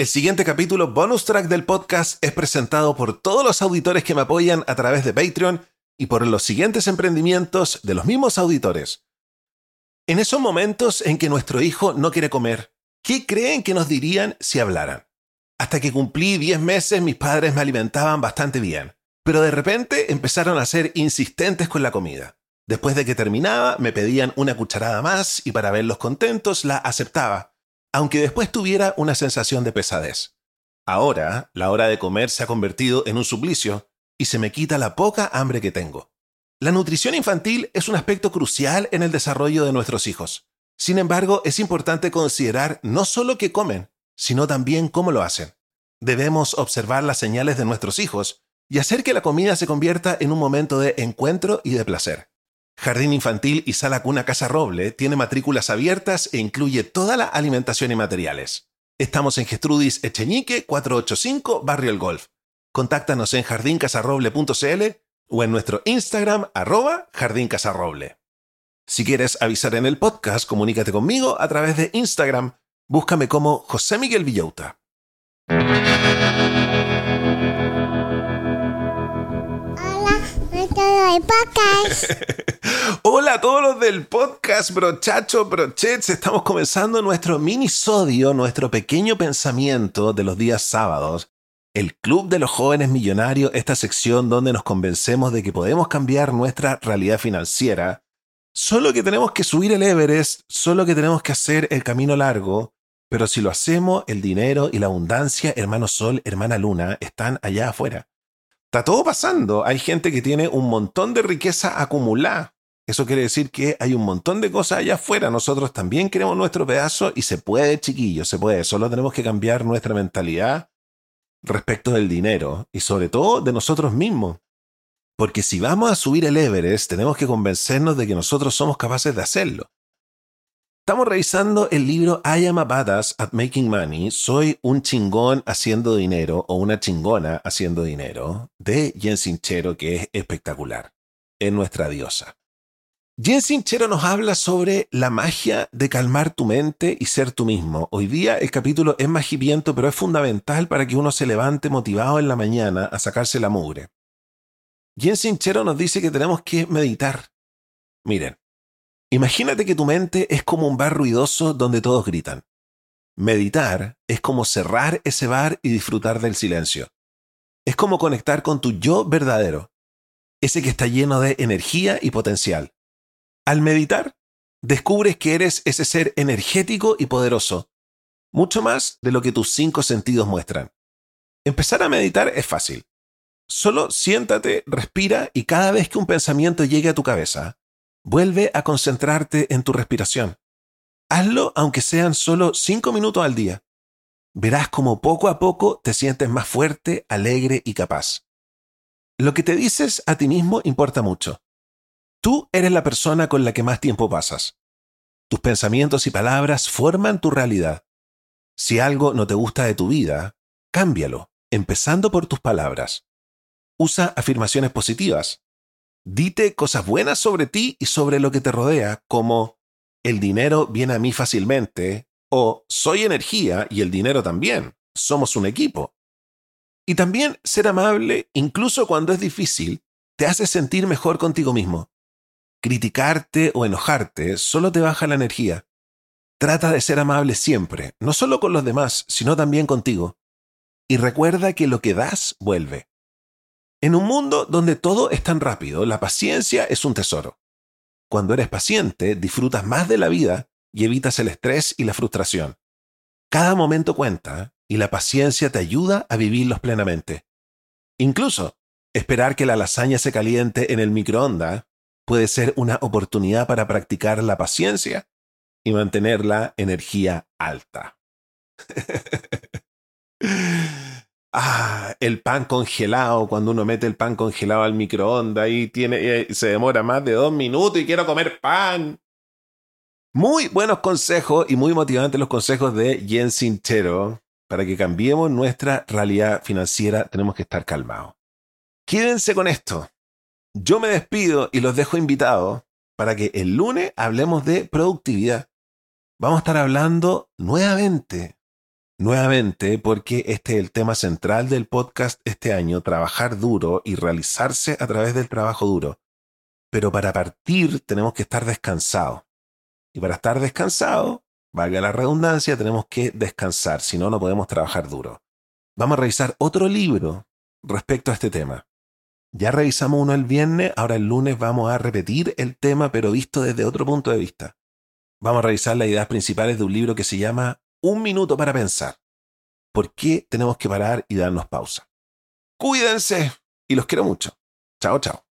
El siguiente capítulo bonus track del podcast es presentado por todos los auditores que me apoyan a través de Patreon y por los siguientes emprendimientos de los mismos auditores. En esos momentos en que nuestro hijo no quiere comer, ¿qué creen que nos dirían si hablaran? Hasta que cumplí 10 meses mis padres me alimentaban bastante bien, pero de repente empezaron a ser insistentes con la comida. Después de que terminaba, me pedían una cucharada más y para verlos contentos la aceptaba aunque después tuviera una sensación de pesadez. Ahora, la hora de comer se ha convertido en un suplicio y se me quita la poca hambre que tengo. La nutrición infantil es un aspecto crucial en el desarrollo de nuestros hijos. Sin embargo, es importante considerar no solo qué comen, sino también cómo lo hacen. Debemos observar las señales de nuestros hijos y hacer que la comida se convierta en un momento de encuentro y de placer. Jardín Infantil y Sala Cuna Casa Roble tiene matrículas abiertas e incluye toda la alimentación y materiales. Estamos en Gestrudis Echeñique 485 Barrio El Golf. Contáctanos en jardincasarroble.cl o en nuestro Instagram arroba jardincasarroble. Si quieres avisar en el podcast, comunícate conmigo a través de Instagram. Búscame como José Miguel Villauta. Hola a todos los del podcast, brochachos, brochets. Estamos comenzando nuestro minisodio, nuestro pequeño pensamiento de los días sábados. El Club de los Jóvenes Millonarios, esta sección donde nos convencemos de que podemos cambiar nuestra realidad financiera. Solo que tenemos que subir el Everest, solo que tenemos que hacer el camino largo, pero si lo hacemos, el dinero y la abundancia, hermano Sol, hermana Luna, están allá afuera. Está todo pasando. Hay gente que tiene un montón de riqueza acumulada. Eso quiere decir que hay un montón de cosas allá afuera. Nosotros también queremos nuestro pedazo y se puede, chiquillos, se puede. Solo tenemos que cambiar nuestra mentalidad respecto del dinero y sobre todo de nosotros mismos. Porque si vamos a subir el Everest, tenemos que convencernos de que nosotros somos capaces de hacerlo. Estamos revisando el libro I am a badass at making money, soy un chingón haciendo dinero o una chingona haciendo dinero, de Jen Sinchero, que es espectacular. Es nuestra diosa. Jen Sinchero nos habla sobre la magia de calmar tu mente y ser tú mismo. Hoy día el capítulo es más hipiento, pero es fundamental para que uno se levante motivado en la mañana a sacarse la mugre. Jen Sinchero nos dice que tenemos que meditar. Miren, Imagínate que tu mente es como un bar ruidoso donde todos gritan. Meditar es como cerrar ese bar y disfrutar del silencio. Es como conectar con tu yo verdadero, ese que está lleno de energía y potencial. Al meditar, descubres que eres ese ser energético y poderoso, mucho más de lo que tus cinco sentidos muestran. Empezar a meditar es fácil. Solo siéntate, respira y cada vez que un pensamiento llegue a tu cabeza, Vuelve a concentrarte en tu respiración. Hazlo aunque sean solo cinco minutos al día. Verás como poco a poco te sientes más fuerte, alegre y capaz. Lo que te dices a ti mismo importa mucho. Tú eres la persona con la que más tiempo pasas. Tus pensamientos y palabras forman tu realidad. Si algo no te gusta de tu vida, cámbialo, empezando por tus palabras. Usa afirmaciones positivas. Dite cosas buenas sobre ti y sobre lo que te rodea, como el dinero viene a mí fácilmente o soy energía y el dinero también. Somos un equipo. Y también ser amable, incluso cuando es difícil, te hace sentir mejor contigo mismo. Criticarte o enojarte solo te baja la energía. Trata de ser amable siempre, no solo con los demás, sino también contigo. Y recuerda que lo que das vuelve. En un mundo donde todo es tan rápido, la paciencia es un tesoro. Cuando eres paciente, disfrutas más de la vida y evitas el estrés y la frustración. Cada momento cuenta y la paciencia te ayuda a vivirlos plenamente. Incluso, esperar que la lasaña se caliente en el microondas puede ser una oportunidad para practicar la paciencia y mantener la energía alta. Ah, el pan congelado, cuando uno mete el pan congelado al microondas y tiene, eh, se demora más de dos minutos y quiero comer pan. Muy buenos consejos y muy motivantes los consejos de Jen Sintero. Para que cambiemos nuestra realidad financiera tenemos que estar calmados. Quédense con esto. Yo me despido y los dejo invitados para que el lunes hablemos de productividad. Vamos a estar hablando nuevamente nuevamente porque este es el tema central del podcast este año, trabajar duro y realizarse a través del trabajo duro. Pero para partir tenemos que estar descansados. Y para estar descansados, valga la redundancia, tenemos que descansar, si no, no podemos trabajar duro. Vamos a revisar otro libro respecto a este tema. Ya revisamos uno el viernes, ahora el lunes vamos a repetir el tema, pero visto desde otro punto de vista. Vamos a revisar las ideas principales de un libro que se llama Un minuto para pensar. ¿Por qué tenemos que parar y darnos pausa? Cuídense y los quiero mucho. Chao, chao.